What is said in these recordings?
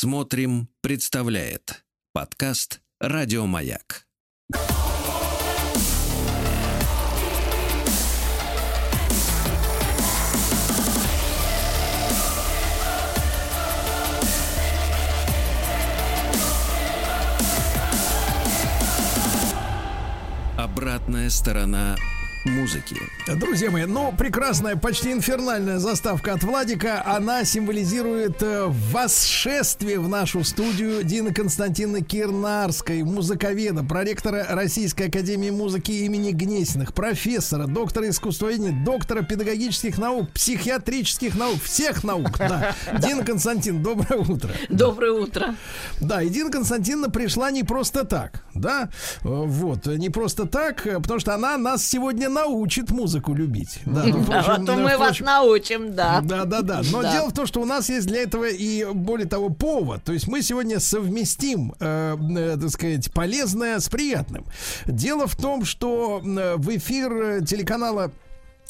Смотрим, представляет подкаст Радиомаяк. Обратная сторона музыки. Друзья мои, ну, прекрасная, почти инфернальная заставка от Владика. Она символизирует э, восшествие в нашу студию Дины Константиновны Кирнарской, музыковеда, проректора Российской Академии Музыки имени Гнесиных, профессора, доктора искусствоведения, доктора педагогических наук, психиатрических наук, всех наук. Да. Дина Константин, доброе утро. Доброе утро. Да, и Дина Константиновна пришла не просто так, да, э, вот, не просто так, э, потому что она нас сегодня научит музыку любить. Да, ну, впрочем, а то мы впрочем, вас научим, да. Да, да, да. Но да. дело в том, что у нас есть для этого и более того повод. То есть мы сегодня совместим, э, э, так сказать, полезное с приятным. Дело в том, что э, в эфир телеканала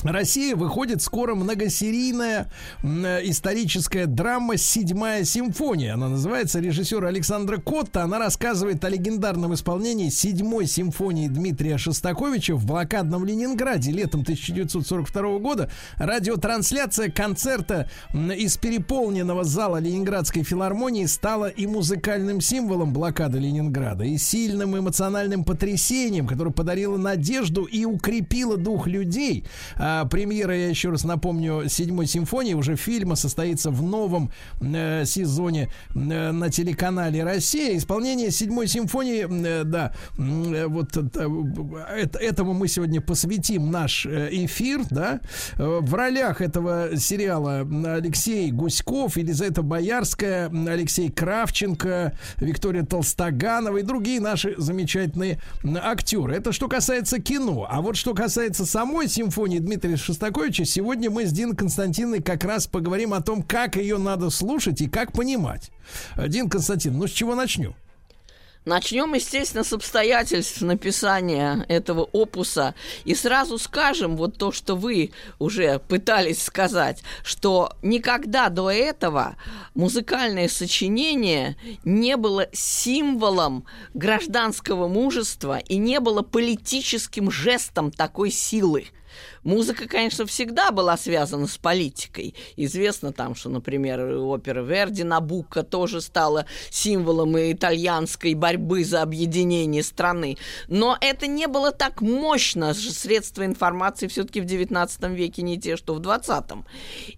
Россия выходит скоро многосерийная э, историческая драма «Седьмая симфония». Она называется режиссер Александра Котта. Она рассказывает о легендарном исполнении седьмой симфонии Дмитрия Шостаковича в блокадном Ленинграде летом 1942 года. Радиотрансляция концерта из переполненного зала Ленинградской филармонии стала и музыкальным символом блокады Ленинграда, и сильным эмоциональным потрясением, которое подарило надежду и укрепило дух людей – а, премьера, я еще раз напомню, седьмой симфонии уже фильма состоится в новом э, сезоне э, на телеканале Россия. Исполнение седьмой симфонии, э, да, э, вот э, этому мы сегодня посвятим наш э, эфир, да. Э, в ролях этого сериала Алексей Гуськов, Елизавета Боярская, Алексей Кравченко, Виктория Толстоганова и другие наши замечательные актеры. Это что касается кино. А вот что касается самой симфонии Дмитрия Дмитрия Шостаковича. Сегодня мы с Диной Константиновной как раз поговорим о том, как ее надо слушать и как понимать. Дин Константин, ну с чего начнем? Начнем, естественно, с обстоятельств написания этого опуса. И сразу скажем вот то, что вы уже пытались сказать, что никогда до этого музыкальное сочинение не было символом гражданского мужества и не было политическим жестом такой силы. Музыка, конечно, всегда была связана с политикой. Известно там, что, например, опера Верди Набука тоже стала символом итальянской борьбы за объединение страны. Но это не было так мощно. Средства информации все-таки в XIX веке не те, что в XX.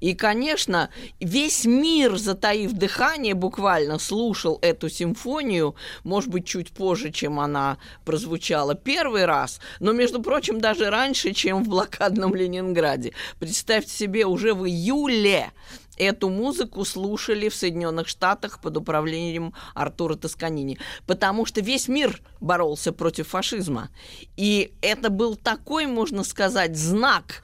И, конечно, весь мир, затаив дыхание, буквально слушал эту симфонию, может быть, чуть позже, чем она прозвучала первый раз, но, между прочим, даже раньше, чем в блокадном блокадном Ленинграде. Представьте себе, уже в июле эту музыку слушали в Соединенных Штатах под управлением Артура Тосканини, потому что весь мир боролся против фашизма. И это был такой, можно сказать, знак.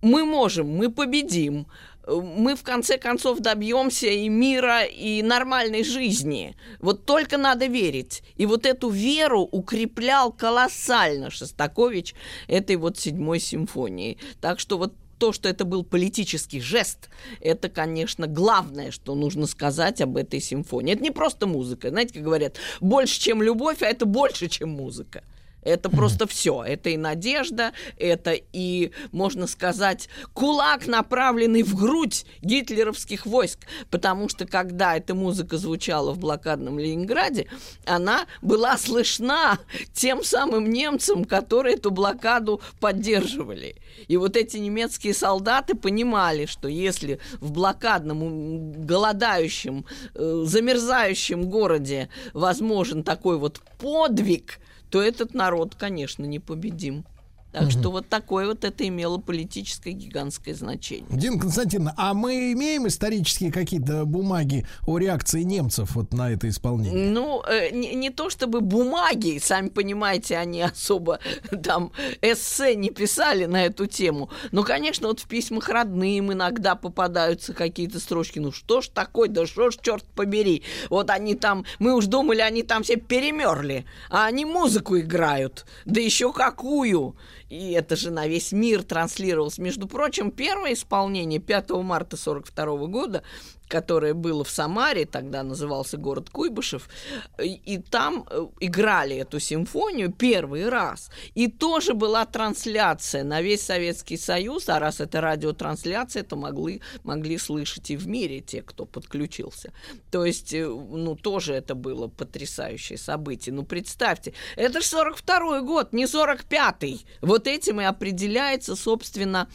Мы можем, мы победим, мы в конце концов добьемся и мира, и нормальной жизни. Вот только надо верить. И вот эту веру укреплял колоссально Шостакович этой вот седьмой симфонии. Так что вот то, что это был политический жест, это, конечно, главное, что нужно сказать об этой симфонии. Это не просто музыка. Знаете, как говорят, больше, чем любовь, а это больше, чем музыка. Это просто все. Это и надежда, это и, можно сказать, кулак, направленный в грудь гитлеровских войск. Потому что, когда эта музыка звучала в блокадном Ленинграде, она была слышна тем самым немцам, которые эту блокаду поддерживали. И вот эти немецкие солдаты понимали, что если в блокадном, голодающем, э, замерзающем городе возможен такой вот подвиг, то этот народ, конечно, непобедим. Так что вот такое вот это имело политическое гигантское значение. Дина Константиновна, а мы имеем исторические какие-то бумаги о реакции немцев вот на это исполнение? Ну, э, не, не то чтобы бумаги, сами понимаете, они особо там эссе не писали на эту тему. Но, конечно, вот в письмах родным иногда попадаются какие-то строчки. Ну что ж такое, да что ж, черт побери. Вот они там, мы уж думали, они там все перемерли, а они музыку играют. Да еще какую и это же на весь мир транслировалось. Между прочим, первое исполнение 5 марта 42 года которое было в Самаре, тогда назывался город Куйбышев, и там э, играли эту симфонию первый раз. И тоже была трансляция на весь Советский Союз, а раз это радиотрансляция, то могли, могли слышать и в мире те, кто подключился. То есть, э, ну, тоже это было потрясающее событие. Ну, представьте, это же 42-й год, не 45-й. Вот этим и определяется, собственно,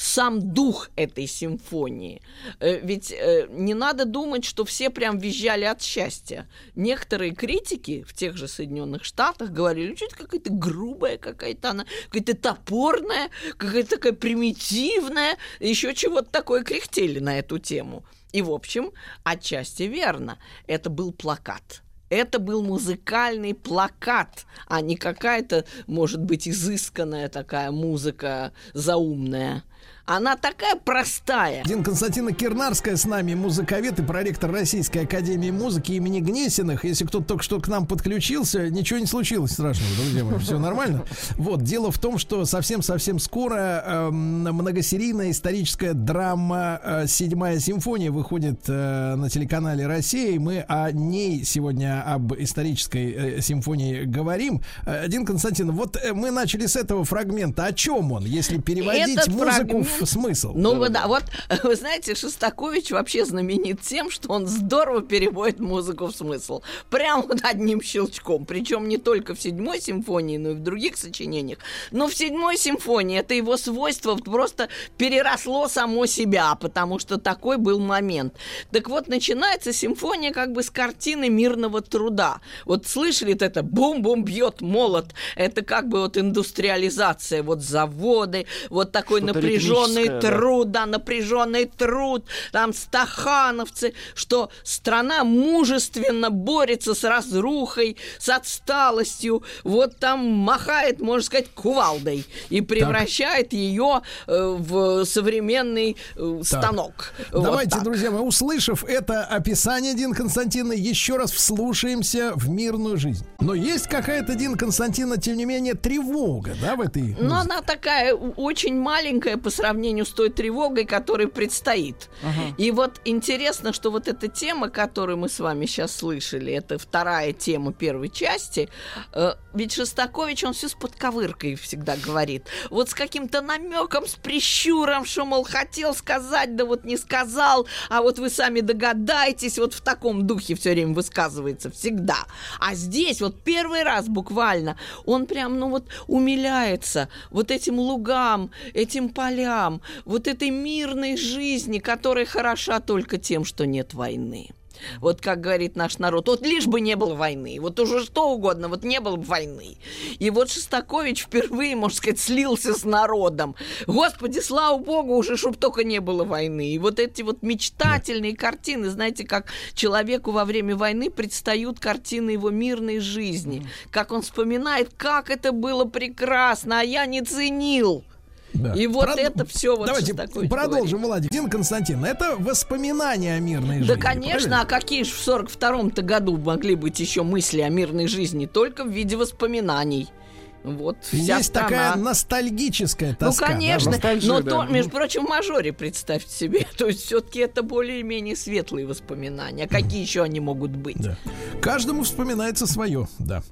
сам дух этой симфонии. Э, ведь э, не надо думать, что все прям визжали от счастья. Некоторые критики в тех же Соединенных Штатах говорили, что это какая-то грубая, какая-то она, какая-то топорная, какая-то такая примитивная, еще чего-то такое кряхтели на эту тему. И, в общем, отчасти верно. Это был плакат. Это был музыкальный плакат, а не какая-то, может быть, изысканная такая музыка заумная. Она такая простая. Дин Константина Кирнарская с нами, музыковед и проректор Российской Академии Музыки имени Гнесиных. Если кто-то только что к нам подключился, ничего не случилось страшного, друзья мои, все нормально. Вот, дело в том, что совсем-совсем скоро э, многосерийная историческая драма э, «Седьмая симфония» выходит э, на телеканале «Россия», и мы о ней сегодня, об исторической э, симфонии говорим. Э, Дин Константин, вот э, мы начали с этого фрагмента. О чем он, если переводить Этот музыку фрагмент- в смысл? Ну вот, да, вот, вы знаете, Шостакович вообще знаменит тем, что он здорово переводит музыку в смысл. Прям вот одним щелчком. Причем не только в седьмой симфонии, но и в других сочинениях. Но в седьмой симфонии это его свойство просто переросло само себя, потому что такой был момент. Так вот, начинается симфония как бы с картины мирного труда. Вот слышали вот это бум-бум бьет молот. Это как бы вот индустриализация, вот заводы, вот такой напряженный ритмическое, да. труд, да, напряженный труд, там стахановцы, что страна мужественно борется с разрухой, с отсталостью, вот там махает, можно сказать, кувалдой и превращает ее э, в современный э, станок. Вот Давайте, так. друзья мои, услышав это описание Дин Константина, еще раз вслушаемся в мирную жизнь. Но есть какая-то, Дин Константина, тем не менее, тревога, да, в этой Но музыке? она такая очень маленькая по сравнению с той тревогой, которая предстоит. И вот интересно, что вот эта тема, которую мы с вами сейчас слышали, это вторая тема первой части, э, ведь Шостакович, он все с подковыркой всегда говорит. Вот с каким-то намеком, с прищуром, что, мол, хотел сказать, да вот не сказал, а вот вы сами догадаетесь, вот в таком духе все время высказывается всегда. А здесь вот первый раз буквально он прям, ну вот, умиляется вот этим лугам, этим полям, вот этой мирной жизни, которая хороша только тем, что нет войны. Вот как говорит наш народ, вот лишь бы не было войны, вот уже что угодно, вот не было бы войны. И вот Шостакович впервые, можно сказать, слился с народом. Господи, слава богу, уже чтоб только не было войны. И вот эти вот мечтательные картины, знаете, как человеку во время войны предстают картины его мирной жизни. Как он вспоминает, как это было прекрасно, а я не ценил. Да. И вот Прод- это все вот Давайте Шостакович продолжим. Владимир. Дин Константин, это воспоминания о мирной жизни. Да, конечно, правильно? а какие же в 42-м-то году могли быть еще мысли о мирной жизни? Только в виде воспоминаний. Вот вся Есть страна. такая ностальгическая Ну, тоска. да, конечно, ностальгия, но да. то, между прочим, в мажоре, представьте себе. То есть все-таки это более-менее светлые воспоминания. А какие еще они могут быть? Да. Каждому вспоминается свое, да.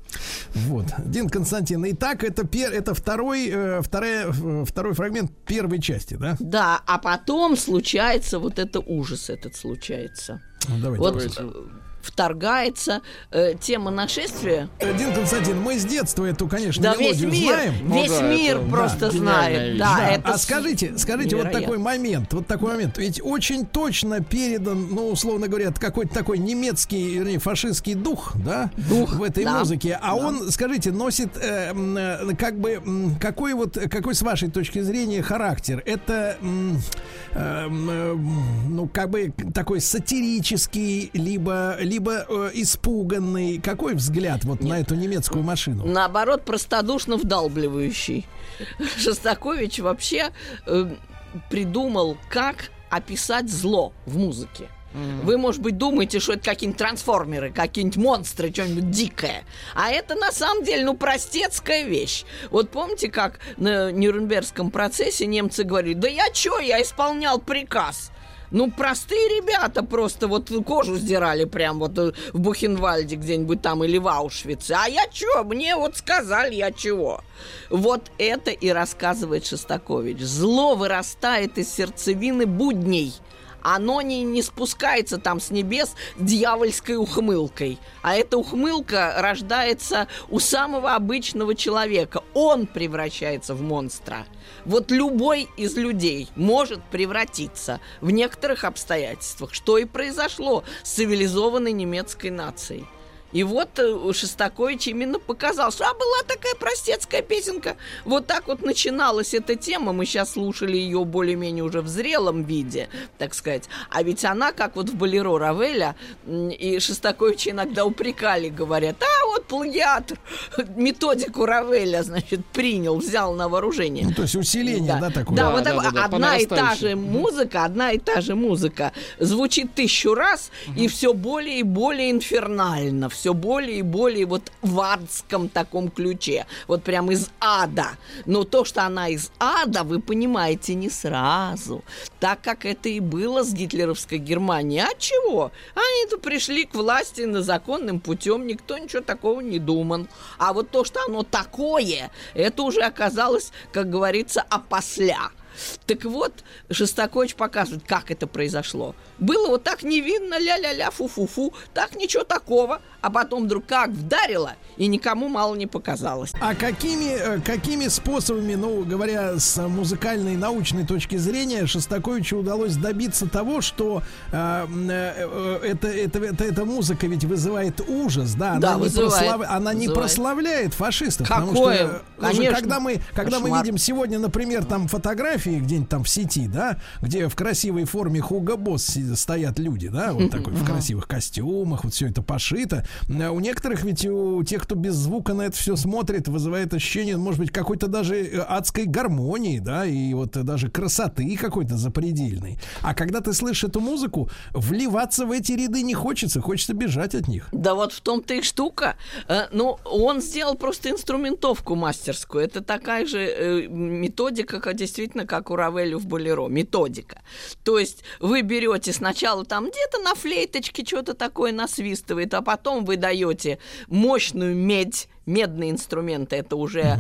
Вот. Дин Константин. Итак, это, пер, это второй, э, вторая, второй фрагмент первой части, да? Да, а потом случается вот это ужас этот случается. Ну, давайте. Вот Давайте. Вторгается э, тема нашествия. Дин Константин, мы с детства эту, конечно, Да весь мир, знаем. Ну весь да, мир это, просто да, знает. Да, Да, это а скажите, скажите, вот невероятно. такой момент, вот такой момент. Ведь очень точно передан, ну, условно говоря, какой-то такой немецкий, вернее, фашистский дух, да, Дух, в этой да. музыке. А Да. он, скажите, носит э, э, как бы какой вот, какой с вашей точки зрения характер? Это, э, э, ну, как бы такой сатирический, либо, либо э, испуганный. Какой взгляд вот на эту немецкую машину? наоборот, простодушно вдалбливающий. Шостакович вообще э, придумал, как описать зло в музыке. Вы, может быть, думаете, что это какие-нибудь трансформеры, какие-нибудь монстры, что-нибудь дикое. А это на самом деле, ну, простецкая вещь. Вот помните, как на Нюрнбергском процессе немцы говорили, да я чё, я исполнял приказ. Ну, простые ребята просто вот кожу сдирали прям вот э, в Бухенвальде где-нибудь там или в Аушвице. А я чё? Мне вот сказали, я чего? Вот это и рассказывает Шостакович. Зло вырастает из сердцевины будней – оно не, не спускается там с небес дьявольской ухмылкой. А эта ухмылка рождается у самого обычного человека. Он превращается в монстра. Вот любой из людей может превратиться в некоторых обстоятельствах, что и произошло с цивилизованной немецкой нацией. И вот э, Шостакович именно показал, что а была такая простецкая песенка. Вот так вот начиналась эта тема. Мы сейчас слушали ее более-менее уже в зрелом виде, так сказать. А ведь она, как вот в Болеро Равеля, и Шостакович иногда упрекали, говорят, а вот плагиатор методику Равеля, значит, принял, взял на вооружение. Ну, то есть усиление, да, да такое? Да, да вот да, так, да, одна и та же музыка, одна и та же музыка звучит тысячу раз, угу. и все более и более инфернально, все более и более вот в адском таком ключе. Вот прям из ада. Но то, что она из ада, вы понимаете не сразу. Так как это и было с гитлеровской Германией. А чего? Они-то пришли к власти на законным путем, никто ничего такого не думал. А вот то, что оно такое, это уже оказалось, как говорится, опосля. Так вот, Шостакович показывает, как это произошло. Было вот так невинно, ля-ля-ля, фу-фу-фу, так ничего такого, а потом вдруг как вдарило, и никому мало не показалось. А какими, э, какими способами, ну, говоря с музыкальной научной точки зрения, Шостаковичу удалось добиться того, что э, э, это, это, это, эта музыка ведь вызывает ужас, да, она, да, не, вызывает, прослав... она не прославляет фашистов. Какое? Потому что, Конечно. когда мы, когда мы видим сегодня, например, там фотографии где-нибудь там в сети, да, где в красивой форме Хуга Босс стоят люди, да, вот такой в красивых костюмах, вот все это пошито. Э, у некоторых ведь у тех, кто без звука на это все смотрит, вызывает ощущение, может быть, какой-то даже э, адской гармонии, да, и вот даже красоты какой-то запредельной. А когда ты слышишь эту музыку, вливаться в эти ряды не хочется, хочется бежать от них. Да вот в том-то и штука. Э, ну, он сделал просто инструментовку мастерскую. Это такая же методика, как действительно, как у Равелю в Болеро. Методика. То есть вы берете сначала там где-то на флейточке что-то такое насвистывает, а потом вы даете мощную медь медные инструменты, это уже mm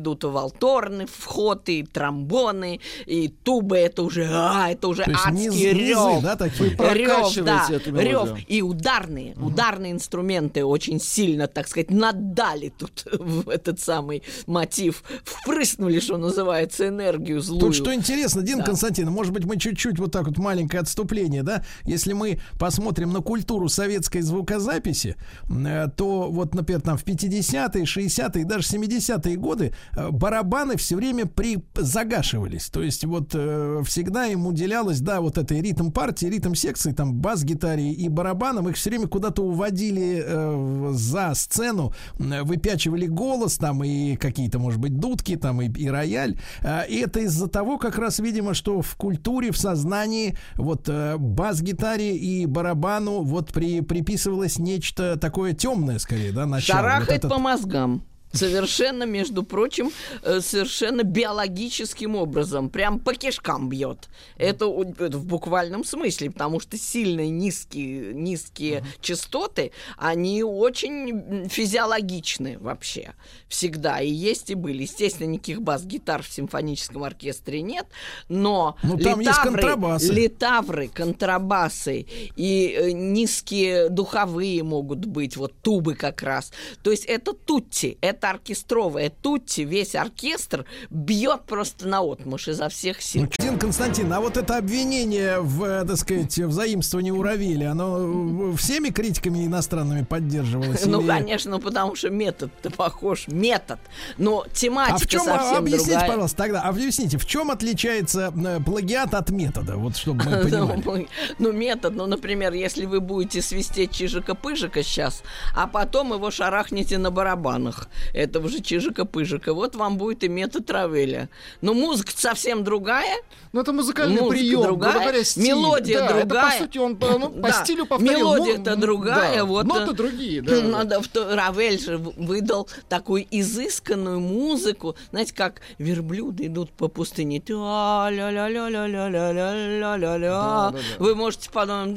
идут валторны, входы, тромбоны, и тубы, это уже, а, это уже То адский рев. Да, такие? Рев, да, рев. И ударные, mm ударные инструменты очень сильно, так сказать, надали тут в этот самый мотив, впрыснули, что называется, энергию злую. Тут что интересно, Дин да. Константин, может быть, мы чуть-чуть вот так вот маленькое отступление, да, если мы посмотрим на культуру советской звукозаписи, э, то вот, например, там в 50 50-е, 60-е, даже 70-е годы э, барабаны все время при загашивались. То есть вот э, всегда им уделялось, да, вот этой ритм партии, ритм секции, там бас-гитаре и барабанам, их все время куда-то уводили э, за сцену, выпячивали голос там и какие-то, может быть, дудки там и, и рояль. Э, и это из-за того, как раз, видимо, что в культуре, в сознании вот э, бас-гитаре и барабану вот при, приписывалось нечто такое темное, скорее, да, начало. Шарахает вот этот... по мозгам. Совершенно, между прочим, э, совершенно биологическим образом, прям по кишкам бьет. Это, это в буквальном смысле, потому что сильно низкие, низкие uh-huh. частоты, они очень физиологичны вообще всегда. И есть, и были. Естественно, никаких бас-гитар в симфоническом оркестре нет, но ну, там литавры, есть литавры, контрабасы и э, низкие духовые могут быть, вот тубы как раз. То есть это тутти, это это оркестровая тутти, весь оркестр бьет просто на отмуж изо всех сил. Дин Константин, а вот это обвинение в, э, так сказать, в заимствовании у Равили, оно всеми критиками иностранными поддерживалось? Ну, конечно, потому что метод-то похож. Метод. Но тематика а в чем, совсем объясните, другая. пожалуйста, тогда, объясните, в чем отличается э, плагиат от метода? Вот чтобы мы ну, понимали. Ну, метод, ну, например, если вы будете свистеть чижика-пыжика сейчас, а потом его шарахнете на барабанах это уже Чижика-Пыжика. Вот вам будет и метод Равеля. Но музыка совсем другая. Но это музыкальный музыка прием, другая, говоря, стиль. Мелодия да, другая. Это, по сути, он по, ну, по да. стилю повторил. Мелодия-то ну, другая. Да. Вот, Ноты э, другие, да. Надо, в, Равель же выдал такую изысканную музыку. Знаете, как верблюды идут по пустыне. Вы можете потом...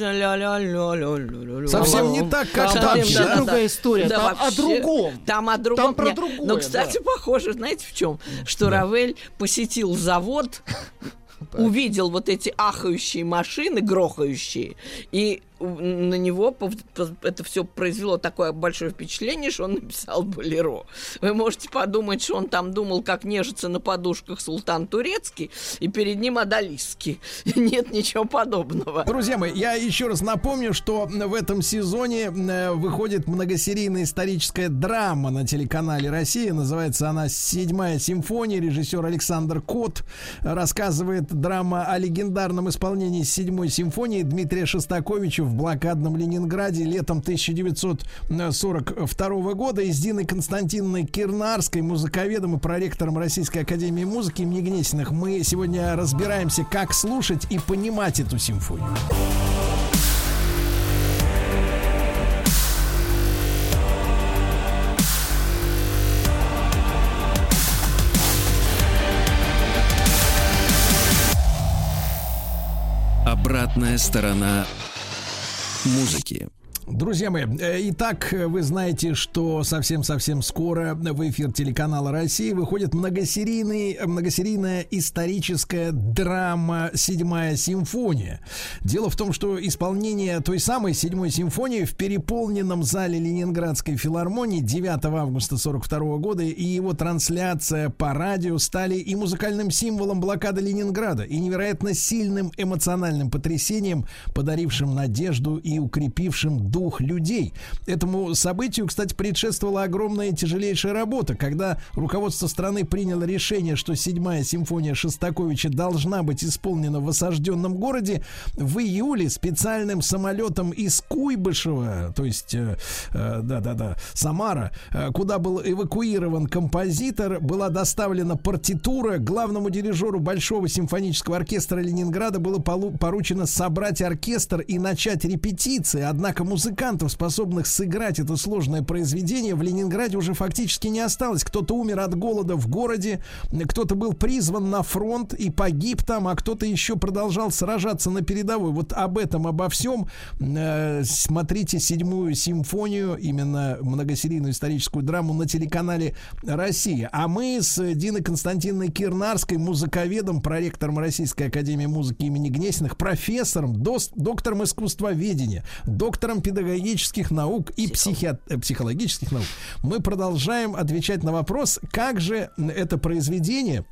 Совсем не так, как там. Вообще другая история. Там о другом. Там о другом. Про Нет. другое, Но, кстати, да. похоже, знаете, в чем? Что Равель посетил завод, увидел вот эти ахающие машины, грохающие, и на него это все произвело такое большое впечатление, что он написал болеро. Вы можете подумать, что он там думал, как нежиться на подушках султан турецкий, и перед ним одолиский. Нет ничего подобного. Друзья мои, я еще раз напомню, что в этом сезоне э, выходит многосерийная историческая драма на телеканале «Россия». Называется она «Седьмая симфония». Режиссер Александр Кот рассказывает драма о легендарном исполнении седьмой симфонии Дмитрия Шостаковича в блокадном Ленинграде летом 1942 года и с Диной Константиновной Кирнарской, музыковедом и проректором Российской Академии Музыки имени Гнесиных. Мы сегодня разбираемся, как слушать и понимать эту симфонию. Обратная сторона музыки. Друзья мои, э, итак, вы знаете, что совсем-совсем скоро в эфир телеканала России выходит многосерийный, многосерийная историческая драма «Седьмая симфония». Дело в том, что исполнение той самой «Седьмой симфонии» в переполненном зале Ленинградской филармонии 9 августа 42 года и его трансляция по радио стали и музыкальным символом блокады Ленинграда, и невероятно сильным эмоциональным потрясением, подарившим надежду и укрепившим дух людей. Этому событию, кстати, предшествовала огромная тяжелейшая работа, когда руководство страны приняло решение, что седьмая симфония Шостаковича должна быть исполнена в осажденном городе. В июле специальным самолетом из Куйбышева, то есть, э, э, да-да-да, Самара, э, куда был эвакуирован композитор, была доставлена партитура. Главному дирижеру Большого симфонического оркестра Ленинграда было поручено собрать оркестр и начать репетиции. Однако музыкантов, способных сыграть это сложное произведение, в Ленинграде уже фактически не осталось. Кто-то умер от голода в городе, кто-то был призван на фронт и погиб там, а кто-то еще продолжал сражаться на передовой. Вот об этом, обо всем э, смотрите седьмую симфонию, именно многосерийную историческую драму на телеканале Россия. А мы с Диной Константиновной Кирнарской, музыковедом, проректором Российской Академии Музыки имени Гнесиных, профессором, доктором искусствоведения, доктором педагогических наук и психи- э, психологических наук. Мы продолжаем отвечать на вопрос, как же это произведение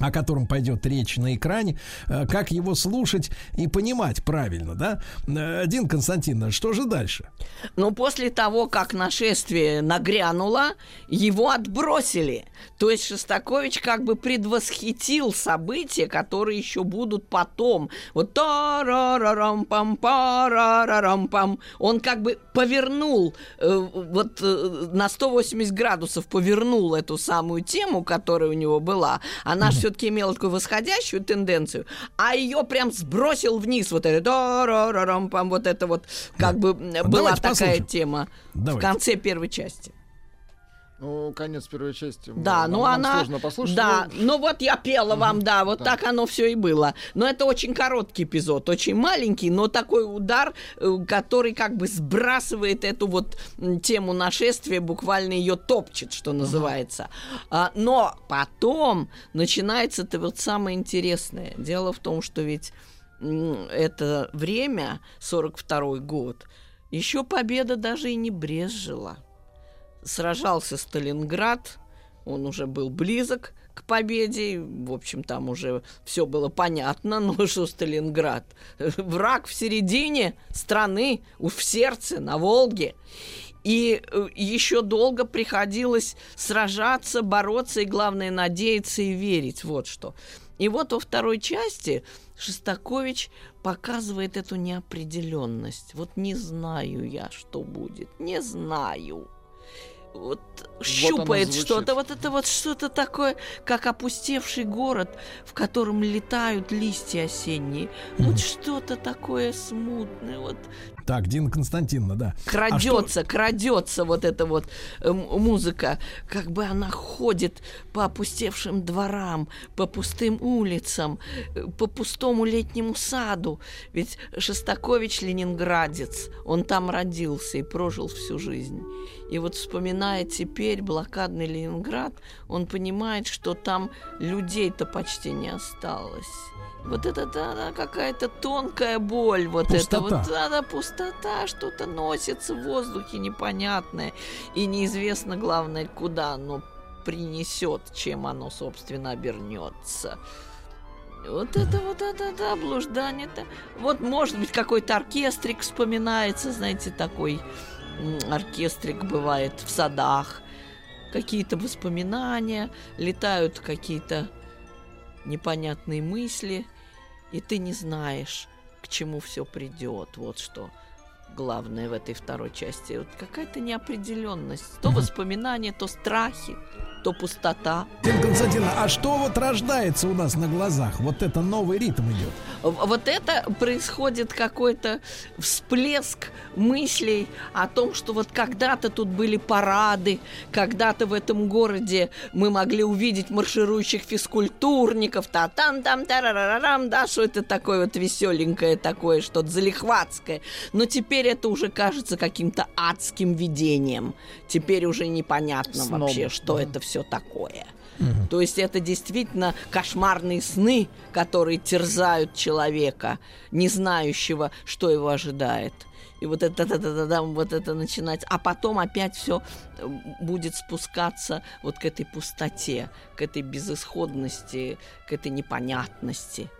о котором пойдет речь на экране, э, как его слушать и понимать правильно, да? Э, Дин Константиновна, что же дальше? Но после того, как нашествие нагрянуло, его отбросили. То есть Шостакович как бы предвосхитил события, которые еще будут потом. Вот та-ра-ра-рам пам па пам Он как бы повернул, э, вот э, на 180 градусов повернул эту самую тему, которая у него была. Она все-таки имела такую восходящую тенденцию, а ее прям сбросил вниз. Вот это вот это вот как бы м, была такая тема в конце первой части. Ну, конец первой части. Да, нам- ну нам она... сложно послушать. Да, но- ну вот я пела вам, да, вот да. так оно все и было. Но это очень короткий эпизод, очень маленький, но такой удар, э, который как бы сбрасывает эту вот тему нашествия, буквально ее топчет, что называется. А, но потом начинается это вот самое интересное. Дело в том, что ведь это время, 42 год, еще победа даже и не брезжила сражался Сталинград, он уже был близок к победе, в общем, там уже все было понятно, но что Сталинград? Враг в середине страны, в сердце, на Волге. И э, еще долго приходилось сражаться, бороться и, главное, надеяться и верить. Вот что. И вот во второй части Шостакович показывает эту неопределенность. Вот не знаю я, что будет, не знаю. Вот щупает звучит. что-то, вот это вот что-то такое, как опустевший город, в котором летают листья осенние. Вот что-то такое смутное, вот Так, Дина Константиновна, да. крадется, крадется вот эта вот э, музыка, как бы она ходит по опустевшим дворам, по пустым улицам, э, по пустому летнему саду. Ведь Шостакович ленинградец, он там родился и прожил всю жизнь. И вот вспоминая теперь блокадный Ленинград, он понимает, что там людей-то почти не осталось. Вот это да, какая-то тонкая боль, вот это Пустота. вот да, да, пустота, что-то носится в воздухе непонятное, и неизвестно, главное, куда оно принесет, чем оно, собственно, обернется. Вот это вот это да, блуждание-то. Вот, может быть, какой-то оркестрик вспоминается, знаете, такой оркестрик бывает в садах. Какие-то воспоминания, летают какие-то непонятные мысли, и ты не знаешь, к чему все придет. Вот что главное в этой второй части. Вот какая-то неопределенность. То воспоминания, то страхи, то пустота. Дина Константиновна, а что вот рождается у нас на глазах? Вот это новый ритм идет. Вот это происходит какой-то всплеск мыслей о том, что вот когда-то тут были парады, когда-то в этом городе мы могли увидеть марширующих физкультурников, та там там тарарарам, да, что это такое вот веселенькое такое, что-то залихватское. Но теперь это уже кажется каким-то адским видением. Теперь уже непонятно Сном. вообще, что это все такое. То есть это действительно кошмарные сны, которые терзают человека, не знающего, что его ожидает. И вот это, да, да, да, да, вот это начинать, а потом опять все будет спускаться вот к этой пустоте, к этой безысходности, к этой непонятности.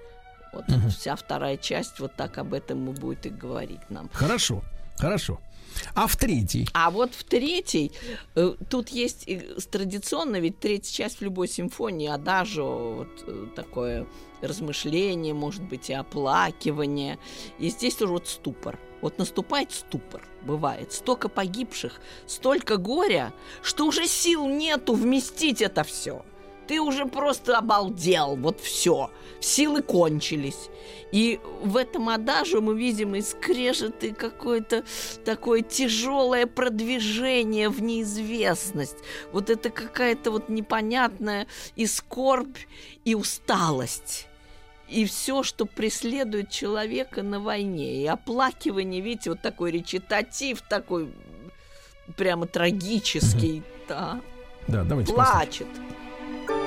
Вот вся вторая часть вот так об этом и будет и говорить нам. Хорошо, хорошо. А в третий? А вот в третьей, э, тут есть с- традиционно, ведь третья часть в любой симфонии, адажо, вот э, такое размышление, может быть, и оплакивание. И здесь тоже вот ступор. Вот наступает ступор, бывает. Столько погибших, столько горя, что уже сил нету вместить это все. Ты уже просто обалдел, вот все. Силы кончились. И в этом адаже мы видим и скрежет, и какое-то такое тяжелое продвижение в неизвестность. Вот это какая-то вот непонятная и скорбь, и усталость. И все, что преследует человека на войне. И оплакивание, видите, вот такой речитатив, такой прямо трагический, да, Да, давайте послушаем.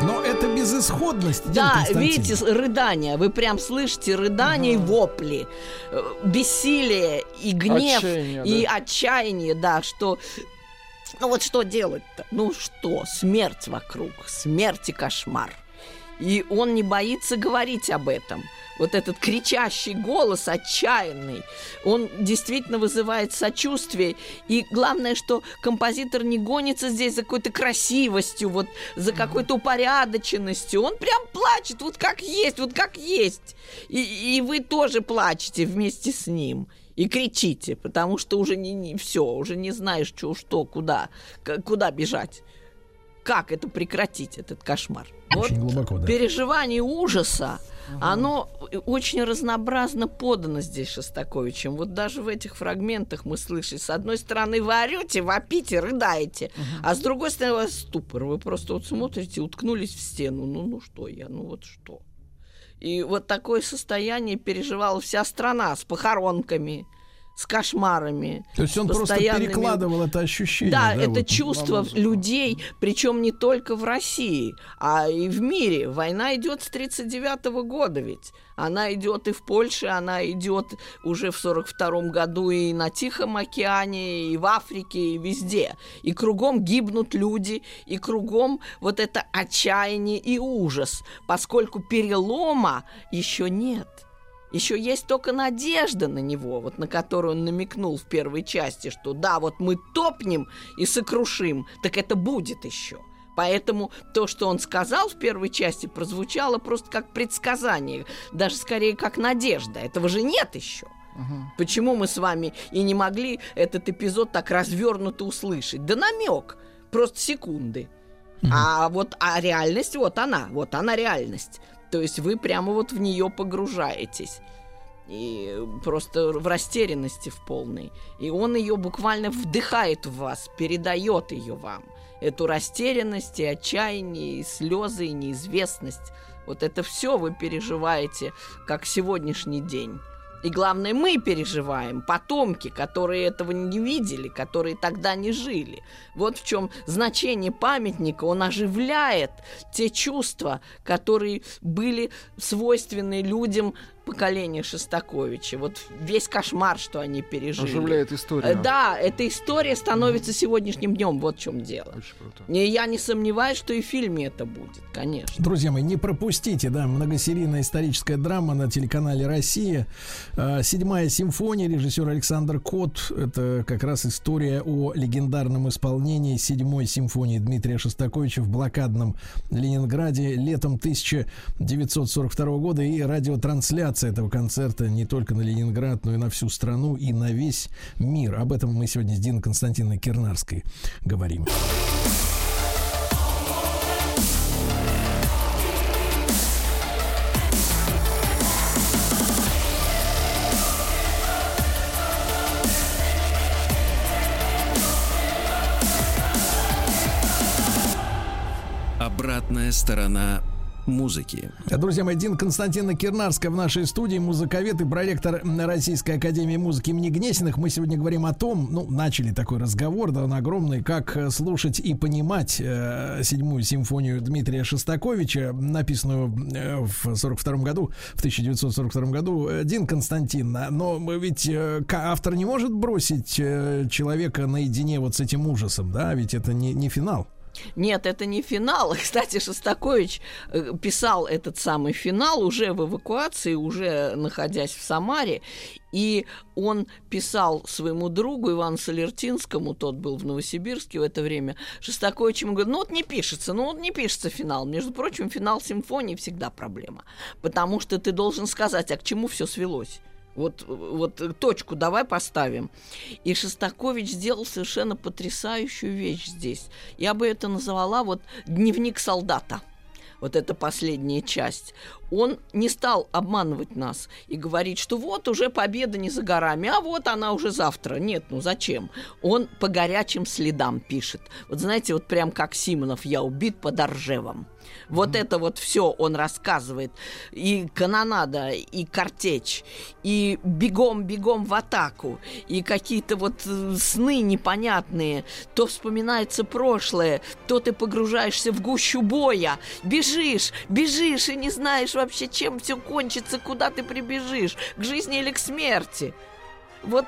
Но это безысходность, Да, видите, рыдания. Вы прям слышите рыдания и вопли, э, бессилие и гнев Отчаяние, и да. отчаяние, да, что ну вот что делать-то? Ну что, смерть вокруг, смерть и кошмар. И он не боится говорить об этом. Вот этот кричащий голос, отчаянный, он действительно вызывает сочувствие. И главное, что композитор не гонится здесь за какой-то красивостью, вот за какой-то упорядоченностью. Он прям плачет, вот как есть, вот как есть. И, и вы тоже плачете вместе с ним. И кричите, потому что уже не, не все, уже не знаешь, что, что куда, к- куда бежать. Как это прекратить, этот кошмар? Очень глубоко, да. Переживание ужаса, оно очень разнообразно подано здесь Шостаковичем. Вот даже в этих фрагментах мы слышим, с одной стороны вы орете, вопите, рыдаете, а с другой стороны у вас ступор. Вы просто вот смотрите, уткнулись в стену. Ну, ну что я, ну вот что. И вот такое состояние переживала вся страна с похоронками, с кошмарами. То есть он просто перекладывал это ощущение. Да, да, это вот. чувство людей, причем не только в России, а и в мире. Война идет с 1939 года ведь. Она идет и в Польше, она идет уже в 42 году и на Тихом океане, и в Африке, и везде. И кругом гибнут люди, и кругом вот это отчаяние и ужас, поскольку перелома еще нет. Еще есть только надежда на него, вот на которую он намекнул в первой части, что да, вот мы топнем и сокрушим, так это будет еще. Поэтому то, что он сказал в первой части, прозвучало просто как предсказание, даже скорее как надежда. Этого же нет еще. Почему мы с вами и не могли этот эпизод так развернуто услышать? Да намек. просто секунды. А вот а реальность, вот она, вот она реальность. То есть вы прямо вот в нее погружаетесь. И просто в растерянности в полной. И он ее буквально вдыхает в вас, передает ее вам. Эту растерянность и отчаяние, и слезы, и неизвестность. Вот это все вы переживаете, как сегодняшний день. И главное, мы переживаем, потомки, которые этого не видели, которые тогда не жили. Вот в чем значение памятника. Он оживляет те чувства, которые были свойственны людям поколения Шостаковича. Вот весь кошмар, что они пережили. Оживляет Э, историю. Да, эта история становится сегодняшним днем. Вот в чем дело. Очень круто. И я не сомневаюсь, что и в фильме это будет, конечно. Друзья мои, не пропустите, да, многосерийная историческая драма на телеканале «Россия». А, Седьмая симфония, режиссер Александр Кот. Это как раз история о легендарном исполнении седьмой симфонии Дмитрия Шостаковича в блокадном Ленинграде летом 1942 года и радиотрансляция этого концерта не только на Ленинград, но и на всю страну и на весь мир. Об этом мы сегодня с Диной Константиновной Кирнарской говорим. Обратная сторона музыки. Друзья мои, Дин Константина Кирнарская в нашей студии, музыковед и проректор Российской Академии Музыки имени Гнесиных. Мы сегодня говорим о том, ну, начали такой разговор, да, он огромный, как э, слушать и понимать э, седьмую симфонию Дмитрия Шостаковича, написанную э, в 42 году, в 1942 году. Э, Дин Константин, а, но ведь э, автор не может бросить э, человека наедине вот с этим ужасом, да, ведь это не, не финал. Нет, это не финал. Кстати, Шостакович э, писал этот самый финал уже в эвакуации, уже находясь в Самаре. И он писал своему другу Ивану Солертинскому, тот был в Новосибирске в это время, Шостакович ему говорит, ну вот не пишется, ну вот не пишется финал. Между прочим, финал симфонии всегда проблема. Потому что ты должен сказать, а к чему все свелось. Вот, вот точку давай поставим. И Шостакович сделал совершенно потрясающую вещь здесь. Я бы это назвала вот дневник солдата. Вот эта последняя часть. Он не стал обманывать нас и говорить, что вот уже победа не за горами, а вот она уже завтра. Нет, ну зачем? Он по горячим следам пишет. Вот знаете, вот прям как Симонов, я убит под Оржевом. Вот это вот все он рассказывает. И канонада, и картечь, и бегом-бегом в атаку, и какие-то вот э, сны непонятные. То вспоминается прошлое, то ты погружаешься в гущу боя. Бежишь, бежишь и не знаешь вообще, чем все кончится, куда ты прибежишь, к жизни или к смерти. Вот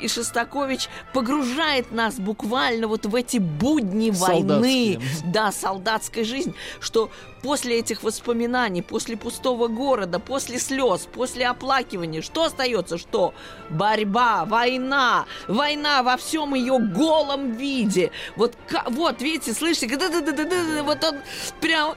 и Шостакович погружает нас буквально вот в эти будни войны, да, солдатской жизни, что после этих воспоминаний, после пустого города, после слез, после оплакивания, что остается? Что? Борьба, война, война во всем ее голом виде. Вот, вот видите, слышите, вот он прям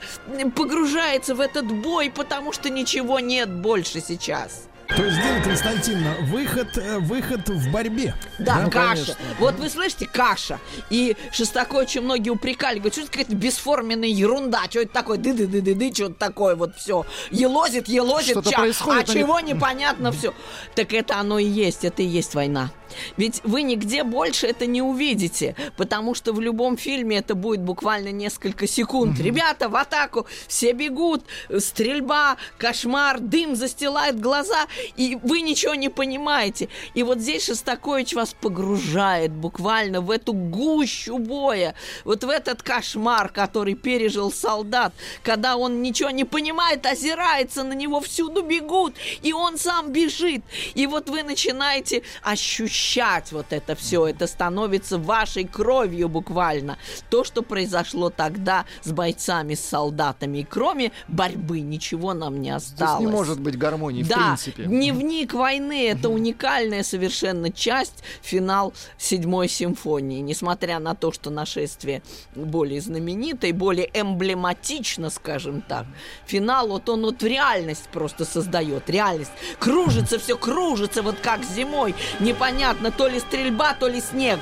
погружается в этот бой, потому что ничего нет больше сейчас. То есть, Дина Константиновна, выход, э, выход в борьбе. Да, Да, каша. конечно. Вот вы слышите, каша. И Шостаковича многие упрекали, говорят, что это какая-то бесформенная ерунда, что это такое, ды ды ды ды ды что-то такое вот все. Елозит, елозит, Что-то ча- происходит, а но не- чего непонятно все. Так это оно и есть, это и есть война. Ведь вы нигде больше это не увидите, потому что в любом фильме это будет буквально несколько секунд. Ребята, в атаку, все бегут, стрельба, кошмар, дым застилает глаза, и вы ничего не понимаете. И вот здесь Шостакович вас погружает буквально в эту гущу боя, вот в этот кошмар, который пережил солдат, когда он ничего не понимает, озирается на него, всюду бегут, и он сам бежит. И вот вы начинаете ощущать вот это все, это становится вашей кровью буквально. То, что произошло тогда с бойцами, с солдатами. И кроме борьбы ничего нам не Здесь осталось. не может быть гармонии, в Да, принципе. Дневник войны это уникальная совершенно часть, финал седьмой симфонии. Несмотря на то, что нашествие более знаменито и более эмблематично, скажем так, финал вот он вот реальность просто создает, реальность. Кружится все, кружится, вот как зимой. Непонятно, то ли стрельба, то ли снег.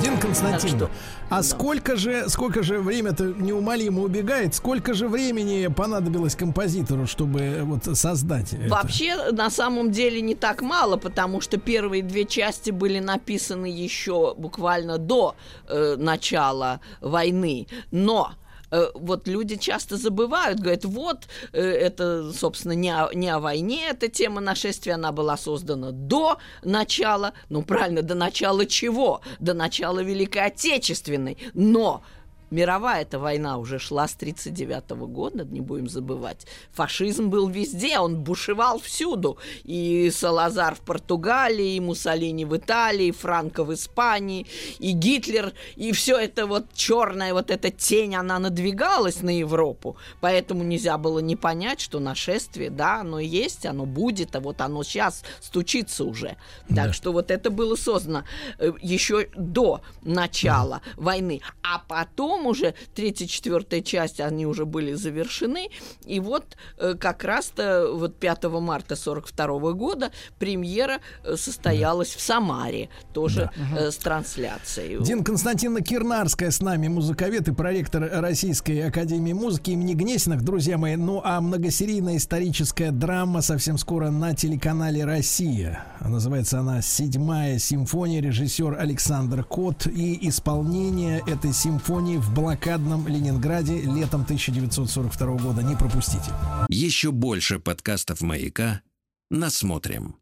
Дин Константин, Так что, а сколько же, сколько же время-то неумолимо убегает? Сколько же времени понадобилось композитору, чтобы вот создать это? Вообще, на самом деле, не так мало, потому что первые две части были написаны еще буквально до э, начала войны. Но э, вот люди часто забывают, говорят, вот, э, это, собственно, не о, не о войне эта тема нашествия, она была создана до начала, ну, правильно, до начала чего? До начала Великой Отечественной. Но Мировая эта война уже шла с 1939 года, не будем забывать. Фашизм был везде, он бушевал всюду. И Салазар в Португалии, и Муссолини в Италии, и Франко в Испании, и Гитлер, и все это вот черная вот эта тень, она надвигалась на Европу. Поэтому нельзя было не понять, что нашествие, да, оно есть, оно будет, а вот оно сейчас стучится уже. Так что вот это было создано э, еще до начала войны. А потом уже третья, четвертая часть, они уже были завершены. И вот э, как раз-то вот 5 марта 42 года премьера э, состоялась в Самаре, тоже э, с трансляцией. Дин Константиновна Кирнарская с нами, музыковед и проректор Российской Академии Музыки имени Гнесиных, друзья мои. Ну, а многосерийная историческая драма совсем скоро на телеканале «Россия». Называется она «Седьмая симфония», режиссер Александр Кот. И исполнение этой симфонии в блокадном Ленинграде летом 1942 года. Не пропустите. Еще больше подкастов «Маяка» насмотрим.